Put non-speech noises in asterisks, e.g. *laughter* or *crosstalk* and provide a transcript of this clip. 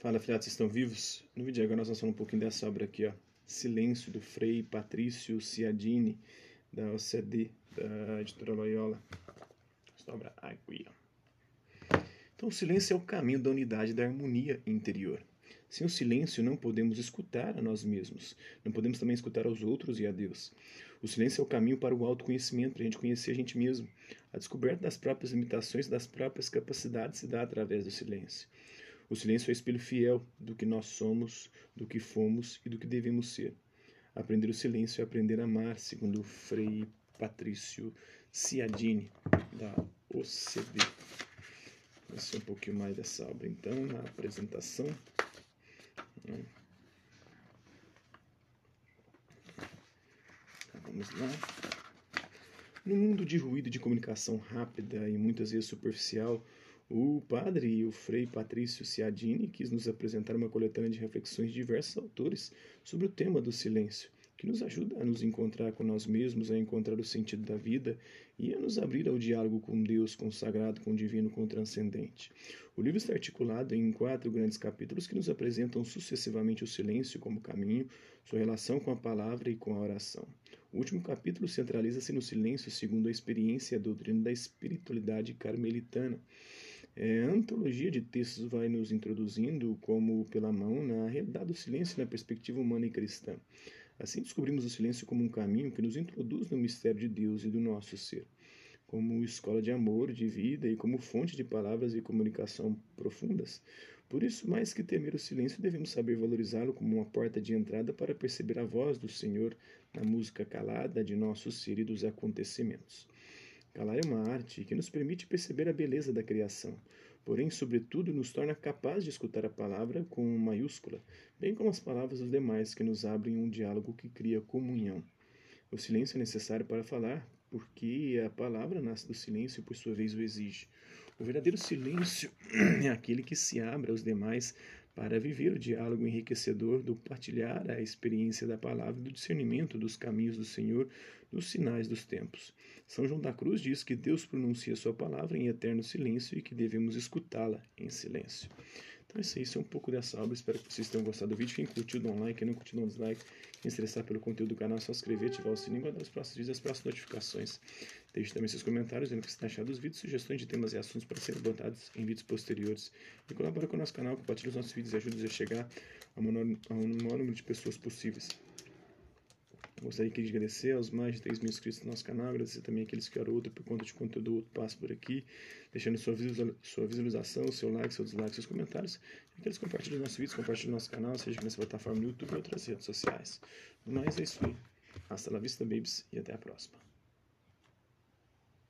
Fala, filhotes, estão vivos? No vídeo agora nós vamos falar um pouquinho dessa obra aqui, ó. Silêncio, do Frei Patrício Ciadini, da OCD, da editora Loyola. Essa obra aqui, ó. Então, o silêncio é o caminho da unidade da harmonia interior. Sem o silêncio, não podemos escutar a nós mesmos. Não podemos também escutar aos outros e a Deus. O silêncio é o caminho para o autoconhecimento, para a gente conhecer a gente mesmo. A descoberta das próprias limitações, das próprias capacidades se dá através do silêncio. O silêncio é espelho fiel do que nós somos, do que fomos e do que devemos ser. Aprender o silêncio é aprender a amar, segundo Frei Patrício Ciadini, da OCB. Vamos um pouquinho mais dessa obra, então, na apresentação. Tá, vamos lá. No mundo de ruído de comunicação rápida e muitas vezes superficial, o padre e o frei Patrício Ciadini quis nos apresentar uma coletânea de reflexões de diversos autores sobre o tema do silêncio, que nos ajuda a nos encontrar com nós mesmos, a encontrar o sentido da vida e a nos abrir ao diálogo com Deus, com o sagrado, com o divino, com o transcendente. O livro está articulado em quatro grandes capítulos que nos apresentam sucessivamente o silêncio como caminho, sua relação com a palavra e com a oração. O último capítulo centraliza-se no silêncio segundo a experiência e a doutrina da espiritualidade carmelitana. É, a antologia de textos vai nos introduzindo, como pela mão, na realidade do silêncio na perspectiva humana e cristã. Assim descobrimos o silêncio como um caminho que nos introduz no mistério de Deus e do nosso ser, como escola de amor, de vida e como fonte de palavras e comunicação profundas. Por isso, mais que temer o silêncio, devemos saber valorizá-lo como uma porta de entrada para perceber a voz do Senhor na música calada de nosso ser e dos acontecimentos. Calar é uma arte que nos permite perceber a beleza da criação, porém, sobretudo, nos torna capazes de escutar a palavra com maiúscula, bem como as palavras dos demais que nos abrem um diálogo que cria comunhão. O silêncio é necessário para falar, porque a palavra nasce do silêncio e, por sua vez, o exige. O verdadeiro silêncio *clears throat* é aquele que se abre aos demais para viver o diálogo enriquecedor do partilhar a experiência da palavra e do discernimento dos caminhos do Senhor nos sinais dos tempos. São João da Cruz diz que Deus pronuncia sua palavra em eterno silêncio e que devemos escutá-la em silêncio. Então, isso aí é um pouco dessa obra. Espero que vocês tenham gostado do vídeo. Quem curtiu, dá um like. Quem não curtiu, dá um dislike. Quem se interessar pelo conteúdo do canal, é só inscrever, ativar o sininho e guardar os próximos vídeos as próximas notificações. Deixe também seus comentários dizendo o que você está achando dos vídeos, sugestões de temas e assuntos para serem abordados em vídeos posteriores. E colabore com o nosso canal, compartilhe os nossos vídeos e ajude a chegar ao maior, ao maior número de pessoas possíveis. Gostaria de agradecer aos mais de 3 mil inscritos no nosso canal, agradecer também aqueles que outro por conta de conteúdo outro passo por aqui, deixando sua, sua visualização, seu like, seu dislike, seus comentários, e aqueles que compartilham nossos vídeos, compartilhem nosso canal, seja nessa plataforma no YouTube ou outras redes sociais. No mais, é isso aí. Hasta la vista, babies, e até a próxima.